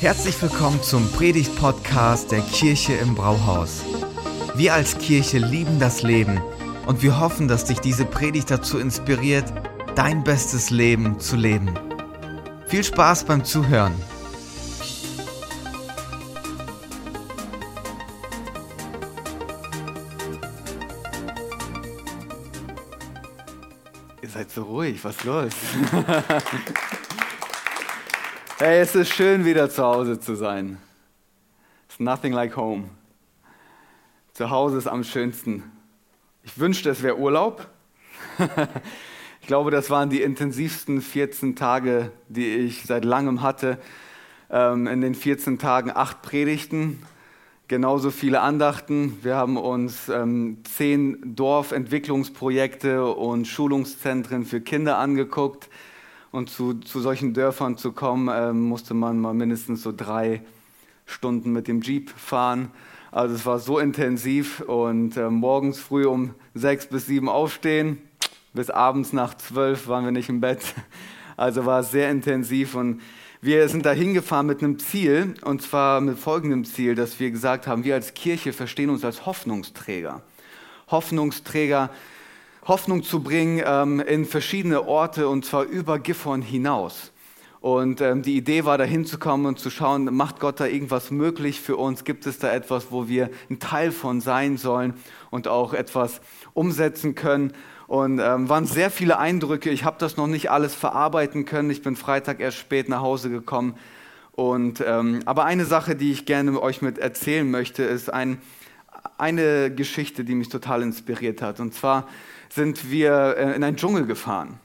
Herzlich willkommen zum Predigt-Podcast der Kirche im Brauhaus. Wir als Kirche lieben das Leben und wir hoffen, dass dich diese Predigt dazu inspiriert, dein bestes Leben zu leben. Viel Spaß beim Zuhören. Ihr seid so ruhig, was ist los? Hey, es ist schön, wieder zu Hause zu sein. It's nothing like home. Zu Hause ist am schönsten. Ich wünschte, es wäre Urlaub. ich glaube, das waren die intensivsten 14 Tage, die ich seit langem hatte. Ähm, in den 14 Tagen acht Predigten, genauso viele Andachten. Wir haben uns ähm, zehn Dorfentwicklungsprojekte und Schulungszentren für Kinder angeguckt und zu, zu solchen Dörfern zu kommen, äh, musste man mal mindestens so drei Stunden mit dem Jeep fahren. Also es war so intensiv und äh, morgens früh um sechs bis sieben aufstehen, bis abends nach zwölf waren wir nicht im Bett. Also war es sehr intensiv und wir sind da hingefahren mit einem Ziel und zwar mit folgendem Ziel, dass wir gesagt haben, wir als Kirche verstehen uns als Hoffnungsträger. Hoffnungsträger Hoffnung zu bringen ähm, in verschiedene Orte und zwar über Gifhorn hinaus. Und ähm, die Idee war, da hinzukommen und zu schauen, macht Gott da irgendwas möglich für uns? Gibt es da etwas, wo wir ein Teil von sein sollen und auch etwas umsetzen können? Und ähm, waren sehr viele Eindrücke. Ich habe das noch nicht alles verarbeiten können. Ich bin Freitag erst spät nach Hause gekommen. Und, ähm, aber eine Sache, die ich gerne euch mit erzählen möchte, ist ein, eine Geschichte, die mich total inspiriert hat. Und zwar sind wir äh, in einen Dschungel gefahren.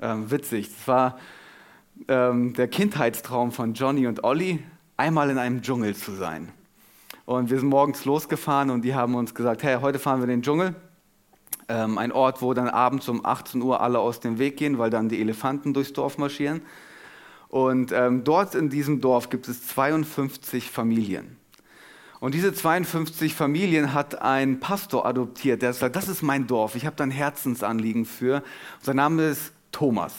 Ähm, witzig, das war ähm, der Kindheitstraum von Johnny und Olli, einmal in einem Dschungel zu sein. Und wir sind morgens losgefahren und die haben uns gesagt, hey, heute fahren wir in den Dschungel. Ähm, ein Ort, wo dann abends um 18 Uhr alle aus dem Weg gehen, weil dann die Elefanten durchs Dorf marschieren. Und ähm, dort in diesem Dorf gibt es 52 Familien. Und diese 52 Familien hat ein Pastor adoptiert, der sagt, das ist mein Dorf, ich habe da ein Herzensanliegen für. sein Name ist Thomas.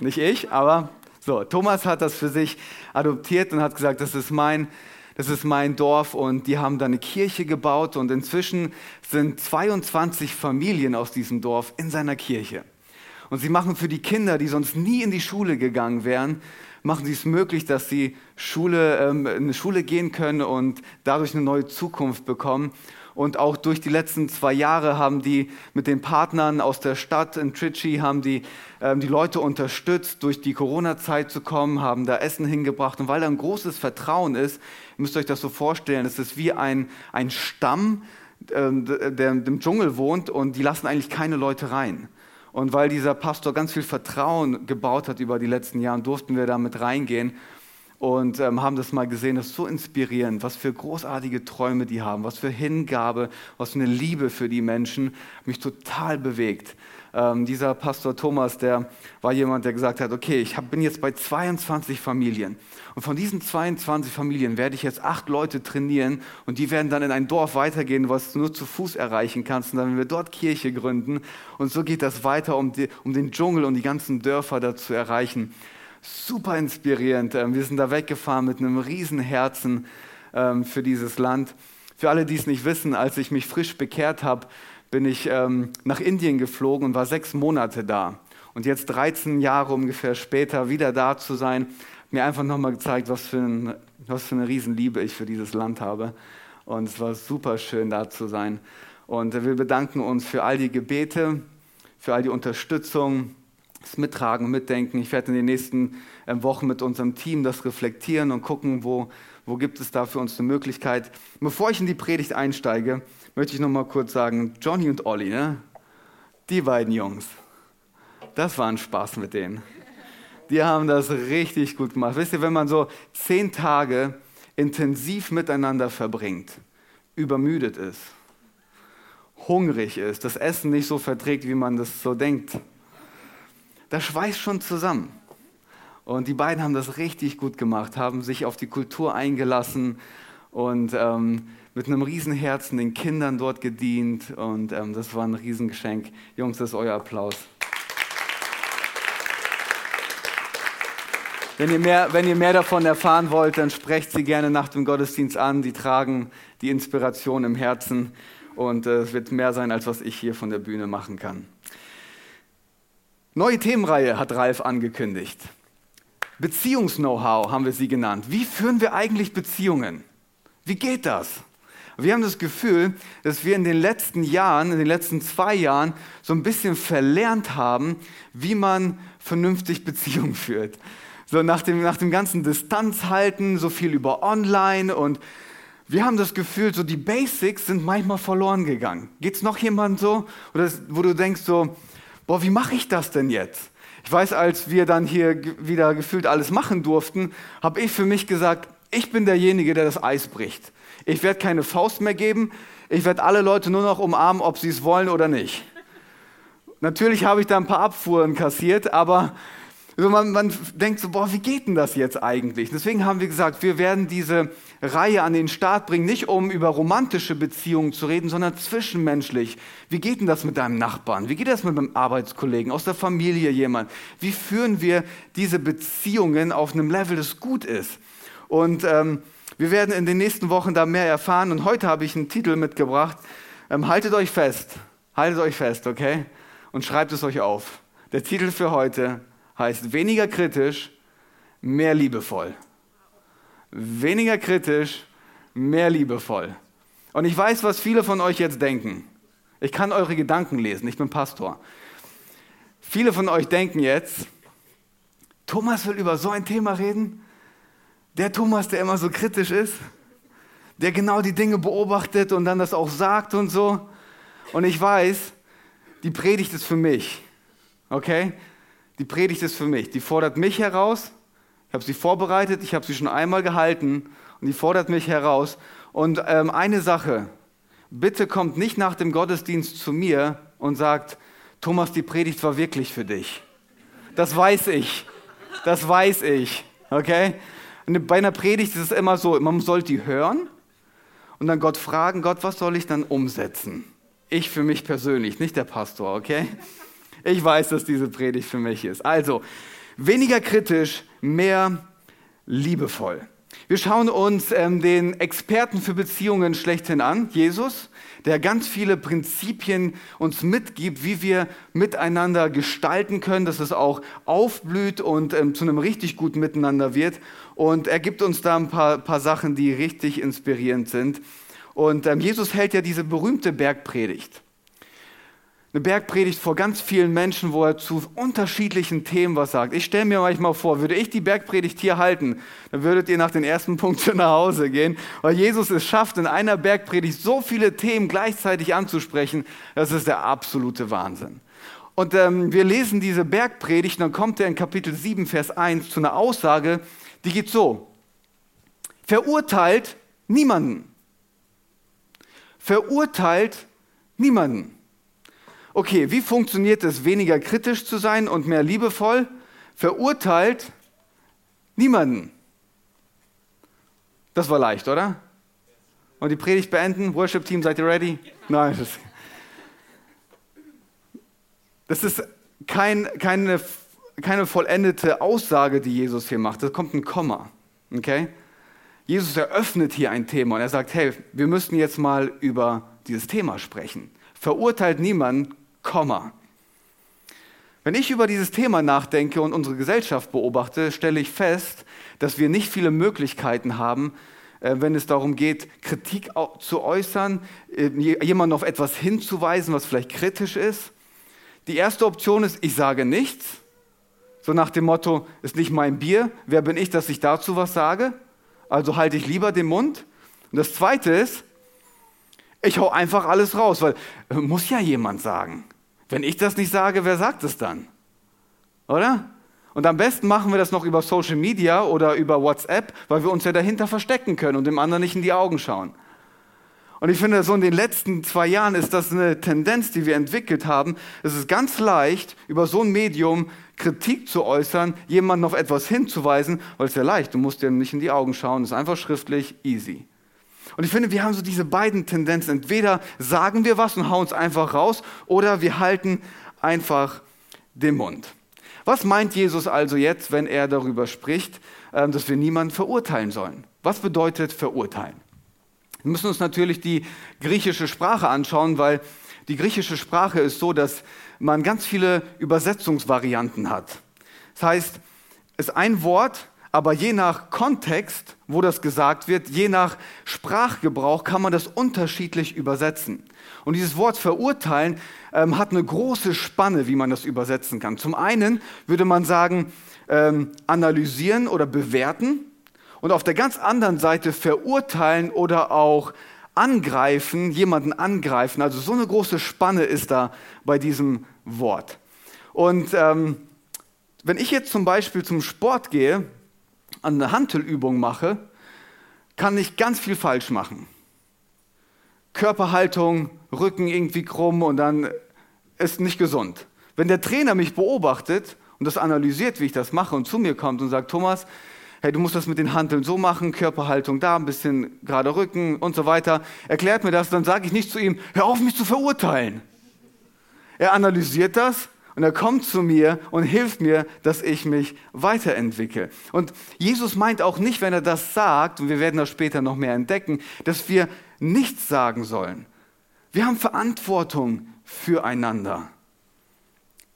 Nicht ich, aber so, Thomas hat das für sich adoptiert und hat gesagt, das ist mein, das ist mein Dorf und die haben da eine Kirche gebaut und inzwischen sind 22 Familien aus diesem Dorf in seiner Kirche. Und sie machen für die Kinder, die sonst nie in die Schule gegangen wären, machen sie es möglich, dass sie Schule, ähm, in eine Schule gehen können und dadurch eine neue Zukunft bekommen. Und auch durch die letzten zwei Jahre haben die mit den Partnern aus der Stadt in Trichy, haben die ähm, die Leute unterstützt, durch die Corona-Zeit zu kommen, haben da Essen hingebracht. Und weil da ein großes Vertrauen ist, müsst ihr euch das so vorstellen, es ist wie ein, ein Stamm, ähm, der im Dschungel wohnt und die lassen eigentlich keine Leute rein. Und weil dieser Pastor ganz viel Vertrauen gebaut hat über die letzten Jahre, durften wir da mit reingehen und ähm, haben das mal gesehen. Das ist so inspirierend, was für großartige Träume die haben, was für Hingabe, was für eine Liebe für die Menschen. Mich total bewegt. Ähm, dieser Pastor Thomas, der war jemand, der gesagt hat, okay, ich hab, bin jetzt bei 22 Familien. Und von diesen 22 Familien werde ich jetzt acht Leute trainieren und die werden dann in ein Dorf weitergehen, was du nur zu Fuß erreichen kannst. Und dann werden wir dort Kirche gründen. Und so geht das weiter, um, die, um den Dschungel und die ganzen Dörfer da zu erreichen. Super inspirierend. Ähm, wir sind da weggefahren mit einem riesen Herzen ähm, für dieses Land. Für alle, die es nicht wissen, als ich mich frisch bekehrt habe, bin ich ähm, nach Indien geflogen und war sechs Monate da. Und jetzt 13 Jahre ungefähr später wieder da zu sein, mir einfach nochmal gezeigt, was für, ein, was für eine Riesenliebe ich für dieses Land habe. Und es war super schön da zu sein. Und wir bedanken uns für all die Gebete, für all die Unterstützung, das Mittragen, Mitdenken. Ich werde in den nächsten ähm, Wochen mit unserem Team das reflektieren und gucken, wo, wo gibt es da für uns eine Möglichkeit. Bevor ich in die Predigt einsteige, möchte ich noch mal kurz sagen, Johnny und Olli, ne? die beiden Jungs, das war ein Spaß mit denen. Die haben das richtig gut gemacht. Wisst ihr, wenn man so zehn Tage intensiv miteinander verbringt, übermüdet ist, hungrig ist, das Essen nicht so verträgt, wie man das so denkt, das schweißt schon zusammen. Und die beiden haben das richtig gut gemacht, haben sich auf die Kultur eingelassen und ähm, mit einem Riesenherzen den Kindern dort gedient und ähm, das war ein Riesengeschenk. Jungs, das ist euer Applaus. Wenn ihr, mehr, wenn ihr mehr davon erfahren wollt, dann sprecht sie gerne nach dem Gottesdienst an. Die tragen die Inspiration im Herzen und äh, es wird mehr sein, als was ich hier von der Bühne machen kann. Neue Themenreihe hat Ralf angekündigt. Beziehungs-Know-how haben wir sie genannt. Wie führen wir eigentlich Beziehungen? Wie geht das? Wir haben das Gefühl, dass wir in den letzten Jahren, in den letzten zwei Jahren, so ein bisschen verlernt haben, wie man vernünftig Beziehungen führt. So nach dem, nach dem ganzen Distanz halten, so viel über online und wir haben das Gefühl, so die Basics sind manchmal verloren gegangen. Geht es noch jemand so, Oder wo du denkst so, boah, wie mache ich das denn jetzt? Ich weiß, als wir dann hier wieder gefühlt alles machen durften, habe ich für mich gesagt, ich bin derjenige, der das Eis bricht. Ich werde keine Faust mehr geben. Ich werde alle Leute nur noch umarmen, ob sie es wollen oder nicht. Natürlich habe ich da ein paar Abfuhren kassiert, aber also man, man, denkt so, boah, wie geht denn das jetzt eigentlich? Deswegen haben wir gesagt, wir werden diese Reihe an den Start bringen, nicht um über romantische Beziehungen zu reden, sondern zwischenmenschlich. Wie geht denn das mit deinem Nachbarn? Wie geht das mit einem Arbeitskollegen, aus der Familie jemand? Wie führen wir diese Beziehungen auf einem Level, das gut ist? Und ähm, wir werden in den nächsten Wochen da mehr erfahren. Und heute habe ich einen Titel mitgebracht. Ähm, haltet euch fest, haltet euch fest, okay? Und schreibt es euch auf. Der Titel für heute heißt weniger kritisch, mehr liebevoll. Weniger kritisch, mehr liebevoll. Und ich weiß, was viele von euch jetzt denken. Ich kann eure Gedanken lesen, ich bin Pastor. Viele von euch denken jetzt, Thomas will über so ein Thema reden? Der Thomas, der immer so kritisch ist, der genau die Dinge beobachtet und dann das auch sagt und so. Und ich weiß, die Predigt ist für mich. Okay? Die Predigt ist für mich. Die fordert mich heraus. Ich habe sie vorbereitet, ich habe sie schon einmal gehalten und die fordert mich heraus. Und ähm, eine Sache, bitte kommt nicht nach dem Gottesdienst zu mir und sagt, Thomas, die Predigt war wirklich für dich. Das weiß ich. Das weiß ich. Okay? Bei einer Predigt ist es immer so, man soll die hören und dann Gott fragen, Gott, was soll ich dann umsetzen? Ich für mich persönlich, nicht der Pastor, okay? Ich weiß, dass diese Predigt für mich ist. Also, weniger kritisch, mehr liebevoll. Wir schauen uns ähm, den Experten für Beziehungen schlechthin an, Jesus, der ganz viele Prinzipien uns mitgibt, wie wir miteinander gestalten können, dass es auch aufblüht und ähm, zu einem richtig guten Miteinander wird. Und er gibt uns da ein paar, paar Sachen, die richtig inspirierend sind. Und ähm, Jesus hält ja diese berühmte Bergpredigt eine Bergpredigt vor ganz vielen Menschen, wo er zu unterschiedlichen Themen was sagt. Ich stelle mir manchmal vor, würde ich die Bergpredigt hier halten, dann würdet ihr nach den ersten Punkten nach Hause gehen, weil Jesus es schafft, in einer Bergpredigt so viele Themen gleichzeitig anzusprechen, das ist der absolute Wahnsinn. Und ähm, wir lesen diese Bergpredigt, dann kommt er in Kapitel 7, Vers 1 zu einer Aussage, die geht so. Verurteilt niemanden. Verurteilt niemanden. Okay, wie funktioniert es, weniger kritisch zu sein und mehr liebevoll? Verurteilt niemanden. Das war leicht, oder? Und die Predigt beenden. Worship Team, seid ihr ready? Nein. Das, ist kein, keine, keine vollendete Aussage, die Jesus hier macht. Da kommt ein Komma. Okay? Jesus eröffnet hier ein Thema und er sagt, hey, wir müssen jetzt mal über dieses Thema sprechen. Verurteilt niemanden, Komma. Wenn ich über dieses Thema nachdenke und unsere Gesellschaft beobachte, stelle ich fest, dass wir nicht viele Möglichkeiten haben, äh, wenn es darum geht, Kritik zu äußern, äh, jemanden auf etwas hinzuweisen, was vielleicht kritisch ist. Die erste Option ist, ich sage nichts. So nach dem Motto, ist nicht mein Bier, wer bin ich, dass ich dazu was sage? Also halte ich lieber den Mund. Und das zweite ist, ich hau einfach alles raus, weil äh, muss ja jemand sagen. Wenn ich das nicht sage, wer sagt es dann? Oder? Und am besten machen wir das noch über Social Media oder über WhatsApp, weil wir uns ja dahinter verstecken können und dem anderen nicht in die Augen schauen. Und ich finde, so in den letzten zwei Jahren ist das eine Tendenz, die wir entwickelt haben. Es ist ganz leicht, über so ein Medium Kritik zu äußern, jemanden auf etwas hinzuweisen, weil es ja leicht, du musst dir nicht in die Augen schauen, ist einfach schriftlich, easy. Und ich finde, wir haben so diese beiden Tendenzen. Entweder sagen wir was und hauen es einfach raus oder wir halten einfach den Mund. Was meint Jesus also jetzt, wenn er darüber spricht, ähm, dass wir niemanden verurteilen sollen? Was bedeutet verurteilen? Wir müssen uns natürlich die griechische Sprache anschauen, weil die griechische Sprache ist so, dass man ganz viele Übersetzungsvarianten hat. Das heißt, es ist ein Wort, aber je nach Kontext, wo das gesagt wird, je nach Sprachgebrauch kann man das unterschiedlich übersetzen. Und dieses Wort verurteilen ähm, hat eine große Spanne, wie man das übersetzen kann. Zum einen würde man sagen, ähm, analysieren oder bewerten und auf der ganz anderen Seite verurteilen oder auch angreifen, jemanden angreifen. Also so eine große Spanne ist da bei diesem Wort. Und ähm, wenn ich jetzt zum Beispiel zum Sport gehe, eine Hantelübung mache, kann ich ganz viel falsch machen. Körperhaltung, Rücken irgendwie krumm und dann ist nicht gesund. Wenn der Trainer mich beobachtet und das analysiert, wie ich das mache und zu mir kommt und sagt, Thomas, hey, du musst das mit den Hanteln so machen, Körperhaltung da, ein bisschen gerade Rücken und so weiter, erklärt mir das, dann sage ich nicht zu ihm, hör auf mich zu verurteilen. Er analysiert das und er kommt zu mir und hilft mir, dass ich mich weiterentwickle. Und Jesus meint auch nicht, wenn er das sagt, und wir werden das später noch mehr entdecken, dass wir nichts sagen sollen. Wir haben Verantwortung füreinander.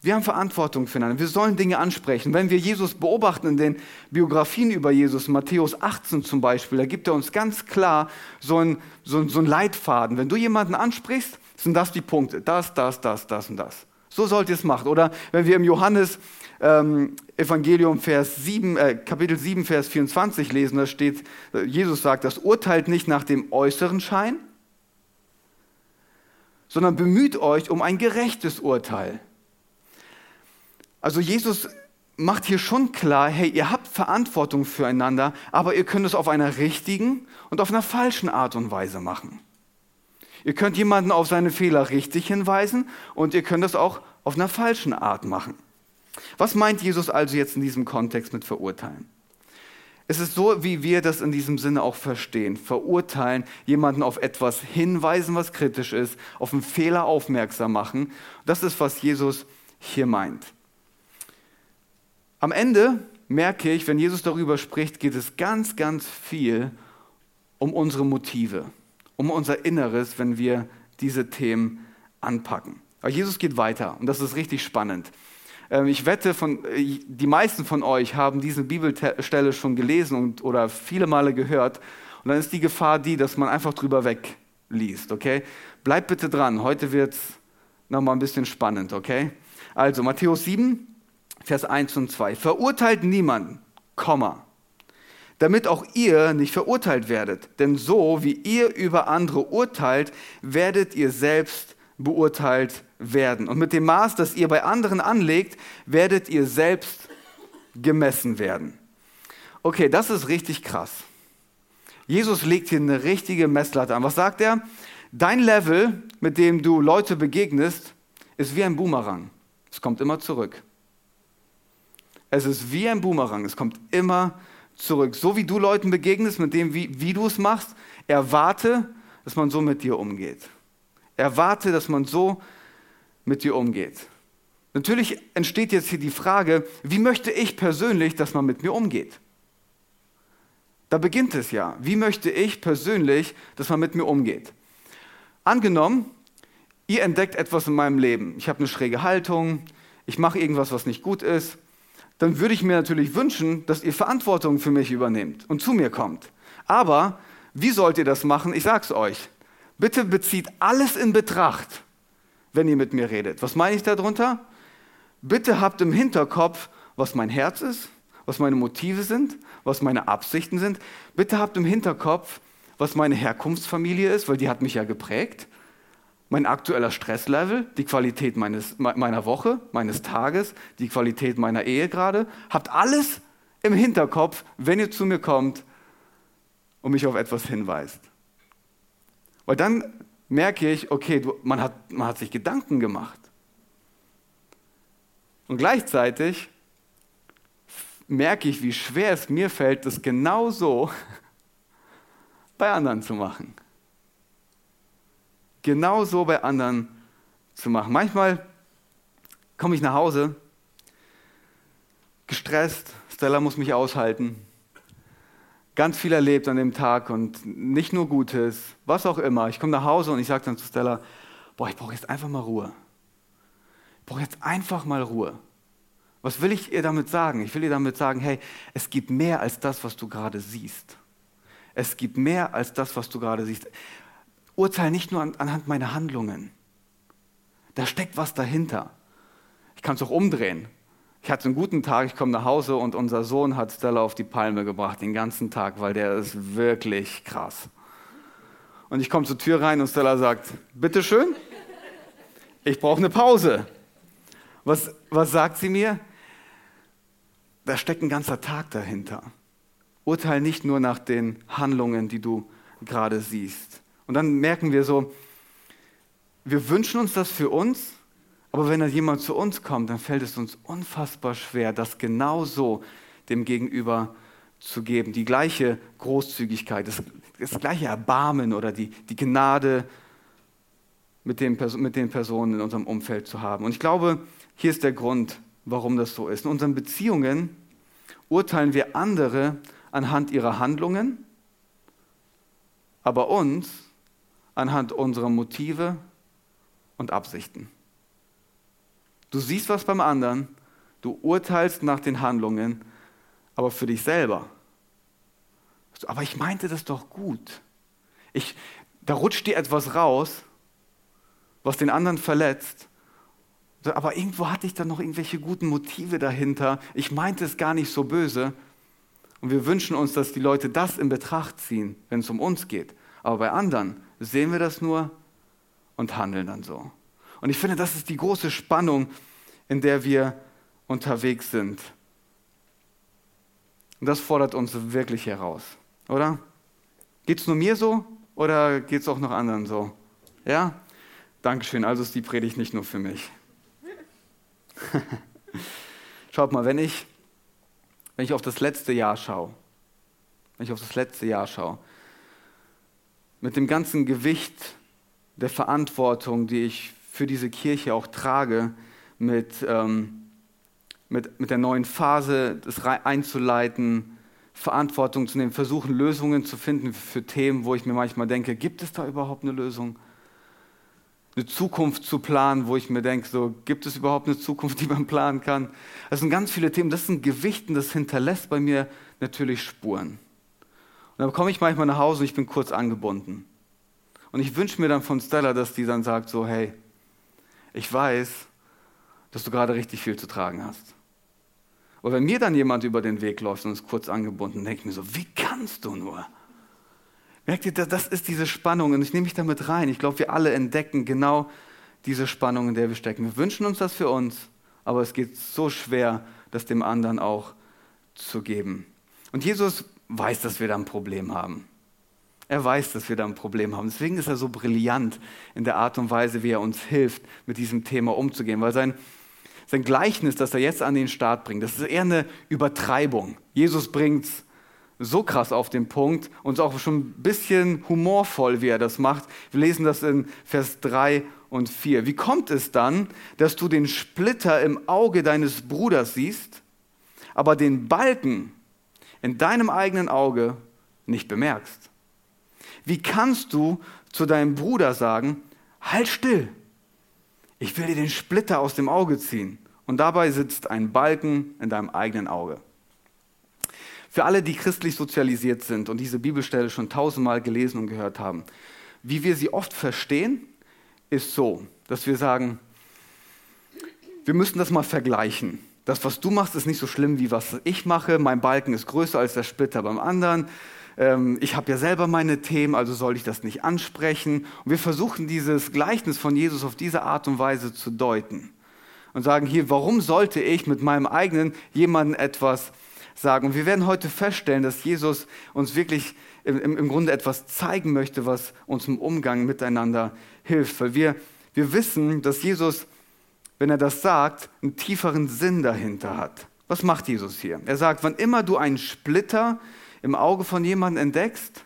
Wir haben Verantwortung füreinander. Wir sollen Dinge ansprechen. Wenn wir Jesus beobachten in den Biografien über Jesus, Matthäus 18 zum Beispiel, da gibt er uns ganz klar so einen so so ein Leitfaden. Wenn du jemanden ansprichst, sind das die Punkte. Das, das, das, das und das. So sollt ihr es machen. Oder wenn wir im Johannes ähm, Evangelium Vers 7, äh, Kapitel 7, Vers 24 lesen, da steht, äh, Jesus sagt, das urteilt nicht nach dem äußeren Schein, sondern bemüht euch um ein gerechtes Urteil. Also Jesus macht hier schon klar, hey, ihr habt Verantwortung füreinander, aber ihr könnt es auf einer richtigen und auf einer falschen Art und Weise machen. Ihr könnt jemanden auf seine Fehler richtig hinweisen und ihr könnt das auch auf einer falschen Art machen. Was meint Jesus also jetzt in diesem Kontext mit verurteilen? Es ist so, wie wir das in diesem Sinne auch verstehen. Verurteilen, jemanden auf etwas hinweisen, was kritisch ist, auf einen Fehler aufmerksam machen. Das ist, was Jesus hier meint. Am Ende merke ich, wenn Jesus darüber spricht, geht es ganz, ganz viel um unsere Motive um unser Inneres, wenn wir diese Themen anpacken. Aber Jesus geht weiter und das ist richtig spannend. Ähm, ich wette, von, äh, die meisten von euch haben diese Bibelstelle schon gelesen und, oder viele Male gehört. Und dann ist die Gefahr die, dass man einfach drüber wegliest, okay? Bleibt bitte dran, heute wird es nochmal ein bisschen spannend, okay? Also Matthäus 7, Vers 1 und 2. Verurteilt niemanden, Komma, damit auch ihr nicht verurteilt werdet. Denn so wie ihr über andere urteilt, werdet ihr selbst beurteilt werden. Und mit dem Maß, das ihr bei anderen anlegt, werdet ihr selbst gemessen werden. Okay, das ist richtig krass. Jesus legt hier eine richtige Messlatte an. Was sagt er? Dein Level, mit dem du Leute begegnest, ist wie ein Boomerang. Es kommt immer zurück. Es ist wie ein Boomerang. Es kommt immer zurück. So wie du Leuten begegnest, mit dem, wie, wie du es machst, erwarte, dass man so mit dir umgeht. Erwarte, dass man so mit dir umgeht. Natürlich entsteht jetzt hier die Frage, wie möchte ich persönlich, dass man mit mir umgeht? Da beginnt es ja. Wie möchte ich persönlich, dass man mit mir umgeht? Angenommen, ihr entdeckt etwas in meinem Leben. Ich habe eine schräge Haltung, ich mache irgendwas, was nicht gut ist dann würde ich mir natürlich wünschen, dass ihr Verantwortung für mich übernehmt und zu mir kommt. Aber wie sollt ihr das machen? Ich sag's euch. Bitte bezieht alles in Betracht, wenn ihr mit mir redet. Was meine ich darunter? Bitte habt im Hinterkopf, was mein Herz ist, was meine Motive sind, was meine Absichten sind. Bitte habt im Hinterkopf, was meine Herkunftsfamilie ist, weil die hat mich ja geprägt mein aktueller Stresslevel, die Qualität meines, meiner Woche, meines Tages, die Qualität meiner Ehe gerade. Habt alles im Hinterkopf, wenn ihr zu mir kommt und mich auf etwas hinweist. Weil dann merke ich, okay, du, man, hat, man hat sich Gedanken gemacht. Und gleichzeitig merke ich, wie schwer es mir fällt, das genauso bei anderen zu machen genauso bei anderen zu machen. Manchmal komme ich nach Hause gestresst, Stella muss mich aushalten. Ganz viel erlebt an dem Tag und nicht nur Gutes, was auch immer. Ich komme nach Hause und ich sage dann zu Stella, boah, ich brauche jetzt einfach mal Ruhe. Ich brauche jetzt einfach mal Ruhe. Was will ich ihr damit sagen? Ich will ihr damit sagen, hey, es gibt mehr als das, was du gerade siehst. Es gibt mehr als das, was du gerade siehst. Urteil nicht nur anhand meiner Handlungen. Da steckt was dahinter. Ich kann es auch umdrehen. Ich hatte einen guten Tag, ich komme nach Hause und unser Sohn hat Stella auf die Palme gebracht, den ganzen Tag, weil der ist wirklich krass. Und ich komme zur Tür rein und Stella sagt, bitteschön, ich brauche eine Pause. Was, was sagt sie mir? Da steckt ein ganzer Tag dahinter. Urteil nicht nur nach den Handlungen, die du gerade siehst. Und dann merken wir so, wir wünschen uns das für uns, aber wenn da jemand zu uns kommt, dann fällt es uns unfassbar schwer, das genau so dem Gegenüber zu geben. Die gleiche Großzügigkeit, das, das gleiche Erbarmen oder die, die Gnade mit den, mit den Personen in unserem Umfeld zu haben. Und ich glaube, hier ist der Grund, warum das so ist. In unseren Beziehungen urteilen wir andere anhand ihrer Handlungen, aber uns anhand unserer Motive und Absichten. Du siehst was beim anderen, du urteilst nach den Handlungen, aber für dich selber. Aber ich meinte das doch gut. Ich, da rutscht dir etwas raus, was den anderen verletzt. Aber irgendwo hatte ich dann noch irgendwelche guten Motive dahinter. Ich meinte es gar nicht so böse. Und wir wünschen uns, dass die Leute das in Betracht ziehen, wenn es um uns geht. Aber bei anderen sehen wir das nur und handeln dann so. Und ich finde, das ist die große Spannung, in der wir unterwegs sind. Und das fordert uns wirklich heraus, oder? Geht es nur mir so oder geht es auch noch anderen so? Ja? Dankeschön, also ist die Predigt nicht nur für mich. Schaut mal, wenn ich, wenn ich auf das letzte Jahr schaue, wenn ich auf das letzte Jahr schaue, mit dem ganzen Gewicht der Verantwortung, die ich für diese Kirche auch trage, mit, ähm, mit, mit der neuen Phase das einzuleiten, Verantwortung zu nehmen, versuchen Lösungen zu finden für Themen, wo ich mir manchmal denke, gibt es da überhaupt eine Lösung? Eine Zukunft zu planen, wo ich mir denke, so, gibt es überhaupt eine Zukunft, die man planen kann? Das sind ganz viele Themen, das sind Gewichten, das hinterlässt bei mir natürlich Spuren. Und dann komme ich manchmal nach Hause und ich bin kurz angebunden. Und ich wünsche mir dann von Stella, dass die dann sagt so, hey, ich weiß, dass du gerade richtig viel zu tragen hast. Und wenn mir dann jemand über den Weg läuft und ist kurz angebunden, denke ich mir so, wie kannst du nur? Merkt ihr, das ist diese Spannung und ich nehme mich damit rein. Ich glaube, wir alle entdecken genau diese Spannung, in der wir stecken. Wir wünschen uns das für uns, aber es geht so schwer, das dem anderen auch zu geben. Und Jesus weiß, dass wir da ein Problem haben. Er weiß, dass wir da ein Problem haben. Deswegen ist er so brillant in der Art und Weise, wie er uns hilft, mit diesem Thema umzugehen. Weil sein, sein Gleichnis, das er jetzt an den Start bringt, das ist eher eine Übertreibung. Jesus bringt es so krass auf den Punkt und auch schon ein bisschen humorvoll, wie er das macht. Wir lesen das in Vers 3 und 4. Wie kommt es dann, dass du den Splitter im Auge deines Bruders siehst, aber den Balken in deinem eigenen Auge nicht bemerkst? Wie kannst du zu deinem Bruder sagen, halt still, ich will dir den Splitter aus dem Auge ziehen und dabei sitzt ein Balken in deinem eigenen Auge. Für alle, die christlich sozialisiert sind und diese Bibelstelle schon tausendmal gelesen und gehört haben, wie wir sie oft verstehen, ist so, dass wir sagen, wir müssen das mal vergleichen. Das, was du machst, ist nicht so schlimm, wie was ich mache. Mein Balken ist größer als der Splitter beim anderen. Ähm, ich habe ja selber meine Themen, also soll ich das nicht ansprechen. Und wir versuchen dieses Gleichnis von Jesus auf diese Art und Weise zu deuten und sagen hier, warum sollte ich mit meinem eigenen jemandem etwas sagen? Und wir werden heute feststellen, dass Jesus uns wirklich im, im Grunde etwas zeigen möchte, was uns im Umgang miteinander hilft. Weil wir, wir wissen, dass Jesus, wenn er das sagt, einen tieferen Sinn dahinter hat. Was macht Jesus hier? Er sagt, wann immer du einen Splitter im Auge von jemandem entdeckst,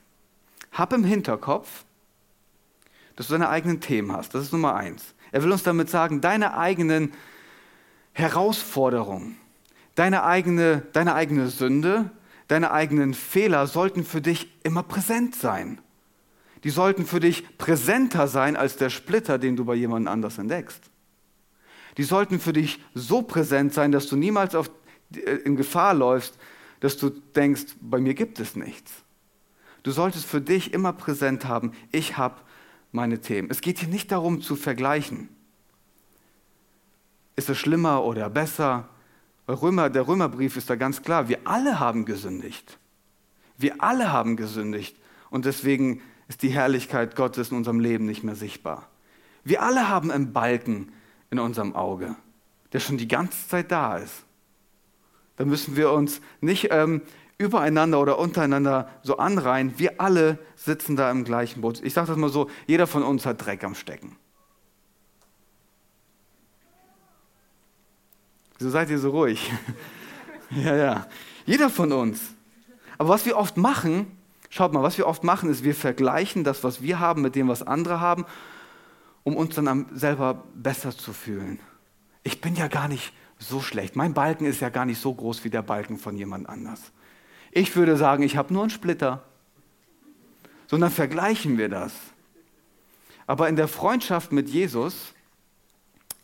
hab im Hinterkopf, dass du deine eigenen Themen hast. Das ist Nummer eins. Er will uns damit sagen, deine eigenen Herausforderungen, Deine eigene, deine eigene Sünde, deine eigenen Fehler sollten für dich immer präsent sein. Die sollten für dich präsenter sein als der Splitter, den du bei jemand anders entdeckst. Die sollten für dich so präsent sein, dass du niemals auf, äh, in Gefahr läufst, dass du denkst, bei mir gibt es nichts. Du solltest für dich immer präsent haben, ich habe meine Themen. Es geht hier nicht darum zu vergleichen. Ist es schlimmer oder besser? Römer, der Römerbrief ist da ganz klar, wir alle haben gesündigt. Wir alle haben gesündigt. Und deswegen ist die Herrlichkeit Gottes in unserem Leben nicht mehr sichtbar. Wir alle haben einen Balken in unserem Auge, der schon die ganze Zeit da ist. Da müssen wir uns nicht ähm, übereinander oder untereinander so anreihen. Wir alle sitzen da im gleichen Boot. Ich sage das mal so, jeder von uns hat Dreck am Stecken. Wieso seid ihr so ruhig? ja, ja. Jeder von uns. Aber was wir oft machen, schaut mal, was wir oft machen, ist, wir vergleichen das, was wir haben, mit dem, was andere haben, um uns dann selber besser zu fühlen. Ich bin ja gar nicht so schlecht. Mein Balken ist ja gar nicht so groß wie der Balken von jemand anders. Ich würde sagen, ich habe nur einen Splitter. Sondern vergleichen wir das. Aber in der Freundschaft mit Jesus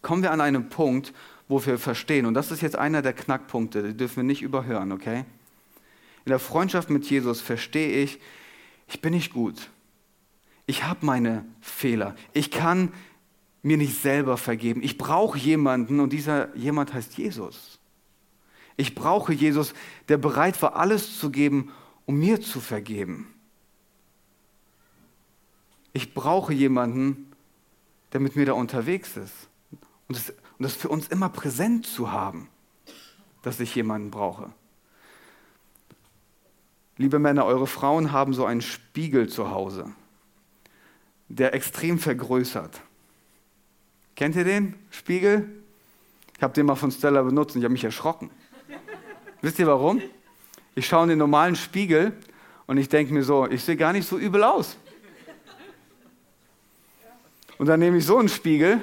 kommen wir an einen Punkt, wo wir verstehen, und das ist jetzt einer der Knackpunkte, die dürfen wir nicht überhören, okay? In der Freundschaft mit Jesus verstehe ich, ich bin nicht gut. Ich habe meine Fehler. Ich kann mir nicht selber vergeben. Ich brauche jemanden und dieser jemand heißt Jesus. Ich brauche Jesus, der bereit war, alles zu geben, um mir zu vergeben. Ich brauche jemanden, der mit mir da unterwegs ist. Und das und das für uns immer präsent zu haben, dass ich jemanden brauche. Liebe Männer, eure Frauen haben so einen Spiegel zu Hause, der extrem vergrößert. Kennt ihr den Spiegel? Ich habe den mal von Stella benutzt und ich habe mich erschrocken. Wisst ihr warum? Ich schaue in den normalen Spiegel und ich denke mir so, ich sehe gar nicht so übel aus. Und dann nehme ich so einen Spiegel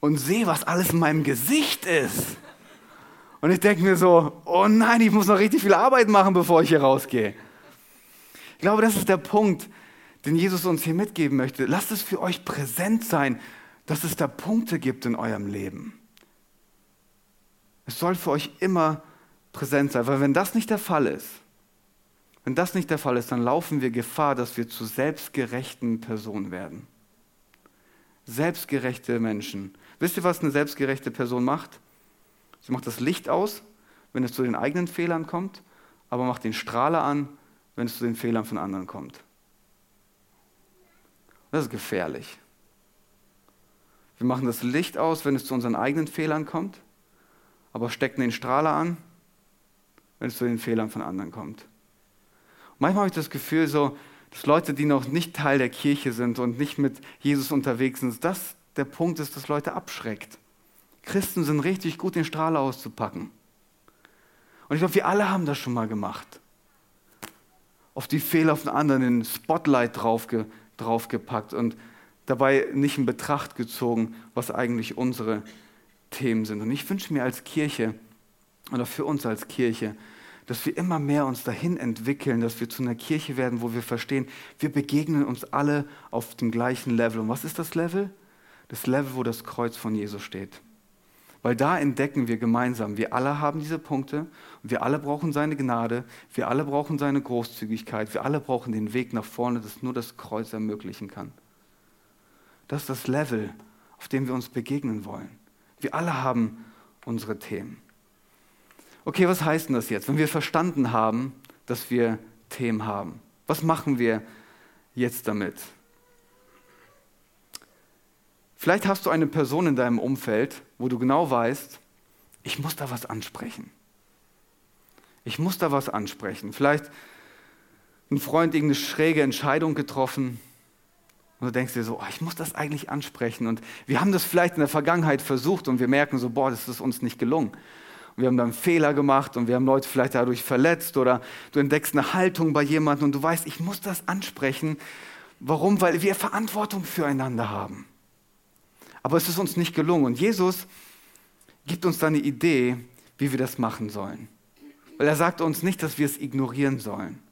und sehe, was alles in meinem Gesicht ist. Und ich denke mir so, oh nein, ich muss noch richtig viel Arbeit machen, bevor ich hier rausgehe. Ich glaube, das ist der Punkt, den Jesus uns hier mitgeben möchte. Lasst es für euch präsent sein, dass es da Punkte gibt in eurem Leben. Es soll für euch immer präsent sein, weil wenn das nicht der Fall ist, wenn das nicht der Fall ist, dann laufen wir Gefahr, dass wir zu selbstgerechten Personen werden. Selbstgerechte Menschen. Wisst ihr, was eine selbstgerechte Person macht? Sie macht das Licht aus, wenn es zu den eigenen Fehlern kommt, aber macht den Strahler an, wenn es zu den Fehlern von anderen kommt. Das ist gefährlich. Wir machen das Licht aus, wenn es zu unseren eigenen Fehlern kommt, aber stecken den Strahler an, wenn es zu den Fehlern von anderen kommt. manchmal habe ich das Gefühl so, dass Leute, die noch nicht Teil der Kirche sind und nicht mit Jesus unterwegs sind, das der Punkt ist, dass Leute abschreckt. Christen sind richtig gut, den Strahler auszupacken. Und ich glaube, wir alle haben das schon mal gemacht. Auf die Fehler von anderen den Spotlight draufge, draufgepackt und dabei nicht in Betracht gezogen, was eigentlich unsere Themen sind. Und ich wünsche mir als Kirche oder für uns als Kirche, dass wir immer mehr uns dahin entwickeln, dass wir zu einer Kirche werden, wo wir verstehen, wir begegnen uns alle auf dem gleichen Level. Und was ist das Level? das Level, wo das Kreuz von Jesus steht. Weil da entdecken wir gemeinsam, wir alle haben diese Punkte wir alle brauchen seine Gnade, wir alle brauchen seine Großzügigkeit, wir alle brauchen den Weg nach vorne, das nur das Kreuz ermöglichen kann. Das ist das Level, auf dem wir uns begegnen wollen. Wir alle haben unsere Themen. Okay, was heißt denn das jetzt, wenn wir verstanden haben, dass wir Themen haben? Was machen wir jetzt damit? Vielleicht hast du eine Person in deinem Umfeld, wo du genau weißt, ich muss da was ansprechen. Ich muss da was ansprechen. Vielleicht ein Freund irgendeine schräge Entscheidung getroffen und du denkst dir so, oh, ich muss das eigentlich ansprechen. Und wir haben das vielleicht in der Vergangenheit versucht und wir merken so, boah, das ist uns nicht gelungen. Und wir haben dann Fehler gemacht und wir haben Leute vielleicht dadurch verletzt oder du entdeckst eine Haltung bei jemandem und du weißt, ich muss das ansprechen. Warum? Weil wir Verantwortung füreinander haben. Aber es ist uns nicht gelungen. Und Jesus gibt uns da eine Idee, wie wir das machen sollen. Weil er sagt uns nicht, dass wir es ignorieren sollen,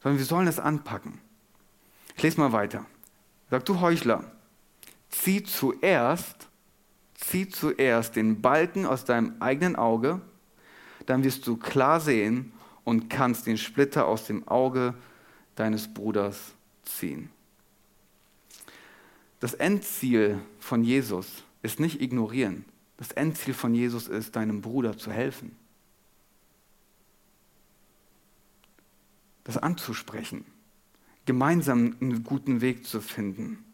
sondern wir sollen es anpacken. Ich lese mal weiter. Er sagt, du Heuchler, zieh zuerst, zieh zuerst den Balken aus deinem eigenen Auge, dann wirst du klar sehen und kannst den Splitter aus dem Auge deines Bruders ziehen. Das Endziel von Jesus ist nicht ignorieren. Das Endziel von Jesus ist, deinem Bruder zu helfen. Das anzusprechen, gemeinsam einen guten Weg zu finden,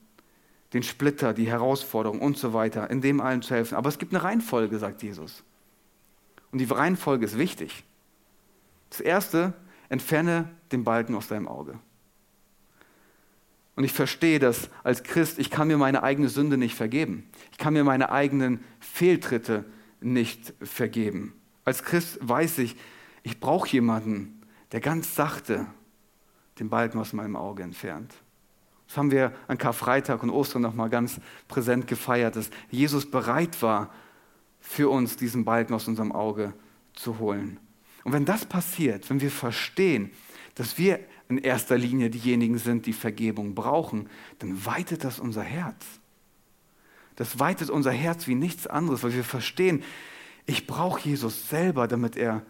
den Splitter, die Herausforderung und so weiter, in dem allen zu helfen. Aber es gibt eine Reihenfolge, sagt Jesus. Und die Reihenfolge ist wichtig. Das erste, entferne den Balken aus deinem Auge. Und ich verstehe das als Christ, ich kann mir meine eigene Sünde nicht vergeben. Ich kann mir meine eigenen Fehltritte nicht vergeben. Als Christ weiß ich, ich brauche jemanden, der ganz sachte den Balken aus meinem Auge entfernt. Das haben wir an Karfreitag und Ostern nochmal ganz präsent gefeiert, dass Jesus bereit war, für uns diesen Balken aus unserem Auge zu holen. Und wenn das passiert, wenn wir verstehen, dass wir in erster Linie diejenigen sind, die Vergebung brauchen, dann weitet das unser Herz. Das weitet unser Herz wie nichts anderes, weil wir verstehen, ich brauche Jesus selber, damit er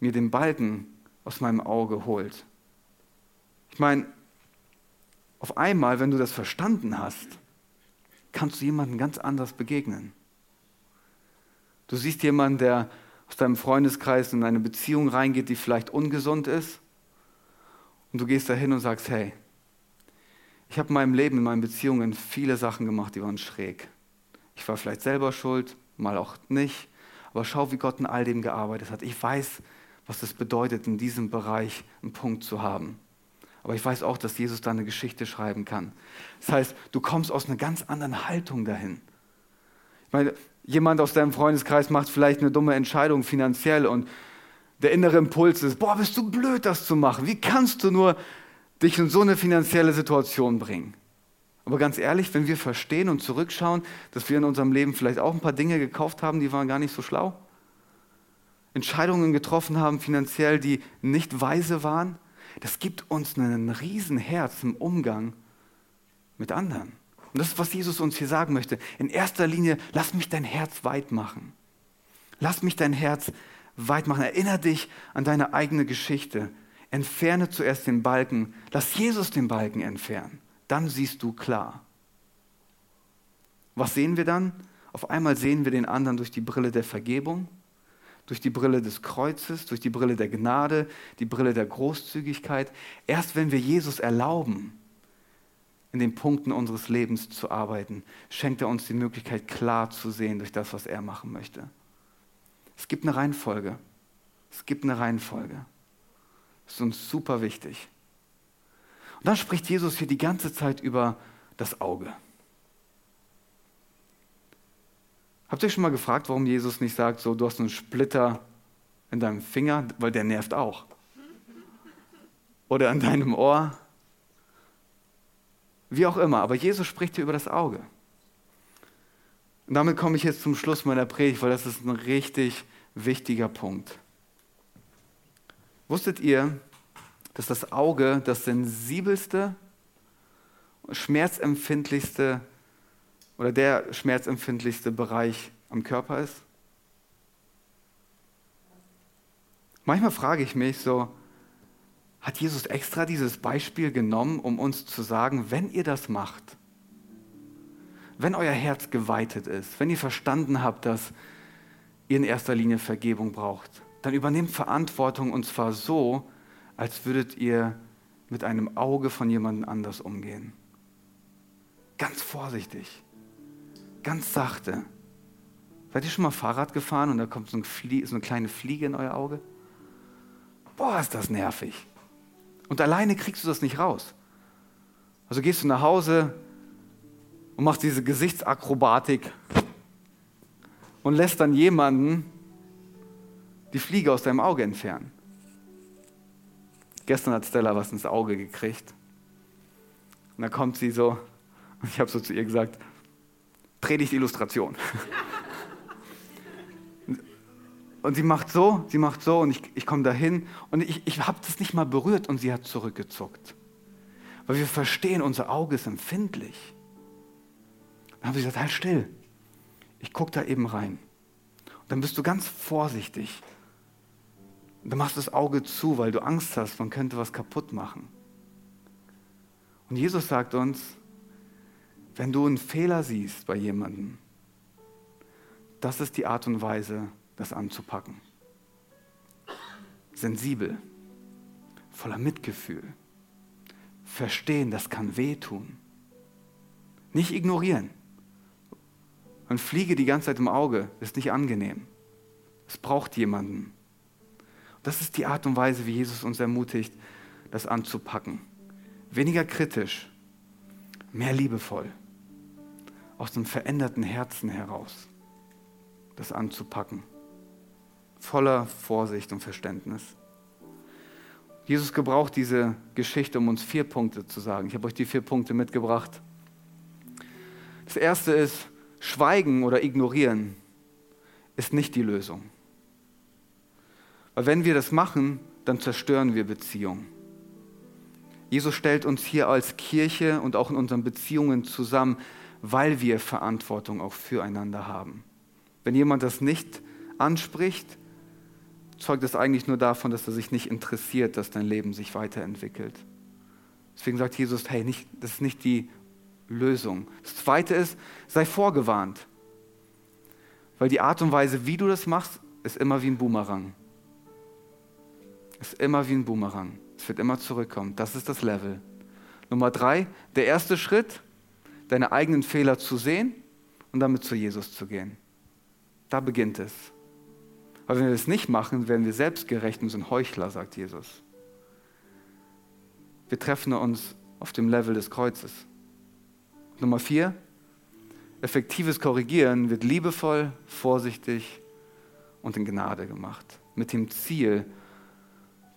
mir den Balken aus meinem Auge holt. Ich meine, auf einmal, wenn du das verstanden hast, kannst du jemandem ganz anders begegnen. Du siehst jemanden, der aus deinem Freundeskreis in eine Beziehung reingeht, die vielleicht ungesund ist. Und du gehst da hin und sagst, hey, ich habe in meinem Leben, in meinen Beziehungen viele Sachen gemacht, die waren schräg. Ich war vielleicht selber schuld, mal auch nicht. Aber schau, wie Gott in all dem gearbeitet hat. Ich weiß, was es bedeutet, in diesem Bereich einen Punkt zu haben. Aber ich weiß auch, dass Jesus da eine Geschichte schreiben kann. Das heißt, du kommst aus einer ganz anderen Haltung dahin. Ich meine, jemand aus deinem Freundeskreis macht vielleicht eine dumme Entscheidung finanziell und der innere Impuls ist, boah, bist du blöd, das zu machen. Wie kannst du nur dich in so eine finanzielle Situation bringen? Aber ganz ehrlich, wenn wir verstehen und zurückschauen, dass wir in unserem Leben vielleicht auch ein paar Dinge gekauft haben, die waren gar nicht so schlau, Entscheidungen getroffen haben finanziell, die nicht weise waren, das gibt uns einen riesen Herz im Umgang mit anderen. Und das ist, was Jesus uns hier sagen möchte. In erster Linie, lass mich dein Herz weit machen. Lass mich dein Herz weit machen. Erinnere dich an deine eigene Geschichte. Entferne zuerst den Balken. Lass Jesus den Balken entfernen. Dann siehst du klar. Was sehen wir dann? Auf einmal sehen wir den anderen durch die Brille der Vergebung, durch die Brille des Kreuzes, durch die Brille der Gnade, die Brille der Großzügigkeit. Erst wenn wir Jesus erlauben, in den Punkten unseres Lebens zu arbeiten, schenkt er uns die Möglichkeit, klar zu sehen durch das, was er machen möchte. Es gibt eine Reihenfolge. Es gibt eine Reihenfolge. Das ist uns super wichtig. Und dann spricht Jesus hier die ganze Zeit über das Auge. Habt ihr euch schon mal gefragt, warum Jesus nicht sagt, so, du hast einen Splitter in deinem Finger, weil der nervt auch. Oder an deinem Ohr, wie auch immer, aber Jesus spricht hier über das Auge. Und damit komme ich jetzt zum Schluss meiner Predigt, weil das ist ein richtig wichtiger Punkt. Wusstet ihr, dass das Auge das sensibelste, schmerzempfindlichste oder der schmerzempfindlichste Bereich am Körper ist? Manchmal frage ich mich so, hat Jesus extra dieses Beispiel genommen, um uns zu sagen, wenn ihr das macht, wenn euer Herz geweitet ist, wenn ihr verstanden habt, dass ihr in erster Linie Vergebung braucht, dann übernehmt Verantwortung und zwar so, als würdet ihr mit einem Auge von jemandem anders umgehen. Ganz vorsichtig, ganz sachte. Seid ihr schon mal Fahrrad gefahren und da kommt so, ein so eine kleine Fliege in euer Auge? Boah, ist das nervig. Und alleine kriegst du das nicht raus. Also gehst du nach Hause und machst diese Gesichtsakrobatik und lässt dann jemanden die Fliege aus deinem Auge entfernen. Gestern hat Stella was ins Auge gekriegt. Und da kommt sie so, und ich habe so zu ihr gesagt, Predigt Illustration. und sie macht so, sie macht so und ich, ich komme dahin und ich, ich habe das nicht mal berührt und sie hat zurückgezuckt. Weil wir verstehen, unser Auge ist empfindlich. Dann habe ich gesagt, halt still. Ich gucke da eben rein. Und dann bist du ganz vorsichtig. Und dann machst du das Auge zu, weil du Angst hast, man könnte was kaputt machen. Und Jesus sagt uns, wenn du einen Fehler siehst bei jemandem, das ist die Art und Weise, das anzupacken. Sensibel, voller Mitgefühl. Verstehen, das kann wehtun. Nicht ignorieren. Und Fliege die ganze Zeit im Auge ist nicht angenehm. Es braucht jemanden. Das ist die Art und Weise, wie Jesus uns ermutigt, das anzupacken. Weniger kritisch, mehr liebevoll. Aus dem veränderten Herzen heraus, das anzupacken voller Vorsicht und Verständnis. Jesus gebraucht diese Geschichte, um uns vier Punkte zu sagen. Ich habe euch die vier Punkte mitgebracht. Das erste ist, Schweigen oder Ignorieren ist nicht die Lösung. Weil wenn wir das machen, dann zerstören wir Beziehungen. Jesus stellt uns hier als Kirche und auch in unseren Beziehungen zusammen, weil wir Verantwortung auch füreinander haben. Wenn jemand das nicht anspricht, zeugt es eigentlich nur davon, dass er sich nicht interessiert, dass dein Leben sich weiterentwickelt. Deswegen sagt Jesus, hey, nicht, das ist nicht die Lösung. Das Zweite ist, sei vorgewarnt. Weil die Art und Weise, wie du das machst, ist immer wie ein Boomerang. Ist immer wie ein Boomerang. Es wird immer zurückkommen. Das ist das Level. Nummer drei, der erste Schritt, deine eigenen Fehler zu sehen und damit zu Jesus zu gehen. Da beginnt es. Weil wenn wir das nicht machen, werden wir selbstgerecht und sind Heuchler, sagt Jesus. Wir treffen uns auf dem Level des Kreuzes. Nummer vier, effektives Korrigieren wird liebevoll, vorsichtig und in Gnade gemacht. Mit dem Ziel,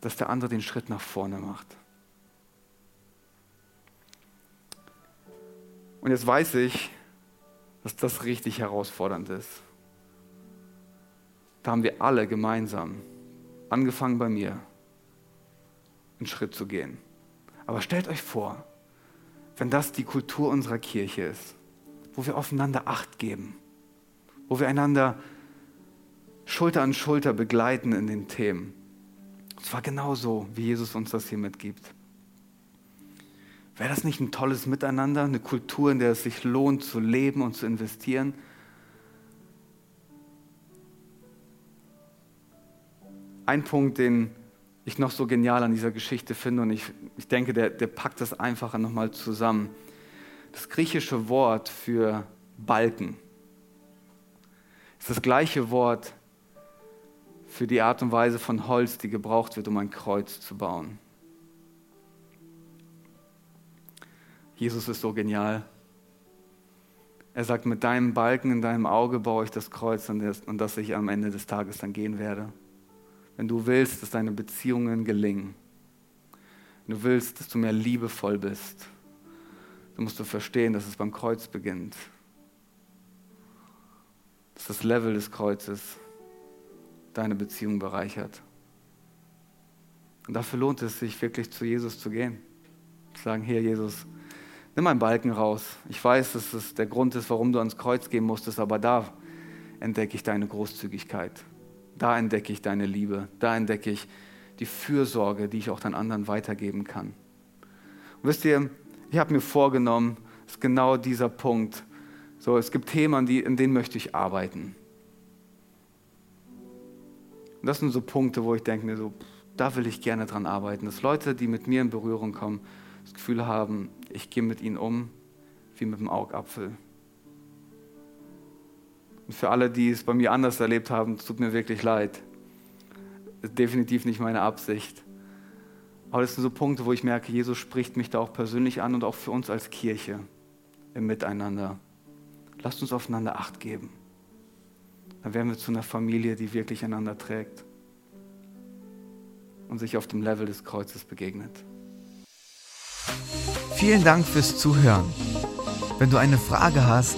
dass der andere den Schritt nach vorne macht. Und jetzt weiß ich, dass das richtig herausfordernd ist. Da haben wir alle gemeinsam, angefangen bei mir, einen Schritt zu gehen. Aber stellt euch vor, wenn das die Kultur unserer Kirche ist, wo wir aufeinander Acht geben, wo wir einander Schulter an Schulter begleiten in den Themen. Und zwar genauso, wie Jesus uns das hier mitgibt. Wäre das nicht ein tolles Miteinander, eine Kultur, in der es sich lohnt zu leben und zu investieren? ein Punkt, den ich noch so genial an dieser Geschichte finde und ich, ich denke, der, der packt das einfacher nochmal zusammen. Das griechische Wort für Balken ist das gleiche Wort für die Art und Weise von Holz, die gebraucht wird, um ein Kreuz zu bauen. Jesus ist so genial. Er sagt, mit deinem Balken in deinem Auge baue ich das Kreuz, und das ich am Ende des Tages dann gehen werde wenn du willst, dass deine Beziehungen gelingen, wenn du willst, dass du mehr liebevoll bist, dann musst du verstehen, dass es beim Kreuz beginnt. Dass das Level des Kreuzes deine Beziehung bereichert. Und dafür lohnt es sich wirklich zu Jesus zu gehen. Zu sagen, hier Jesus, nimm meinen Balken raus. Ich weiß, dass es der Grund ist, warum du ans Kreuz gehen musstest, aber da entdecke ich deine Großzügigkeit. Da entdecke ich deine Liebe. Da entdecke ich die Fürsorge, die ich auch den anderen weitergeben kann. Und wisst ihr, ich habe mir vorgenommen, ist genau dieser Punkt. So, es gibt Themen, die, in denen möchte ich arbeiten. Und das sind so Punkte, wo ich denke mir so, da will ich gerne dran arbeiten. Dass Leute, die mit mir in Berührung kommen, das Gefühl haben, ich gehe mit ihnen um wie mit dem Augapfel. Für alle, die es bei mir anders erlebt haben, tut mir wirklich leid. Ist definitiv nicht meine Absicht. Aber das sind so Punkte, wo ich merke, Jesus spricht mich da auch persönlich an und auch für uns als Kirche im Miteinander. Lasst uns aufeinander Acht geben. Dann werden wir zu einer Familie, die wirklich einander trägt und sich auf dem Level des Kreuzes begegnet. Vielen Dank fürs Zuhören. Wenn du eine Frage hast,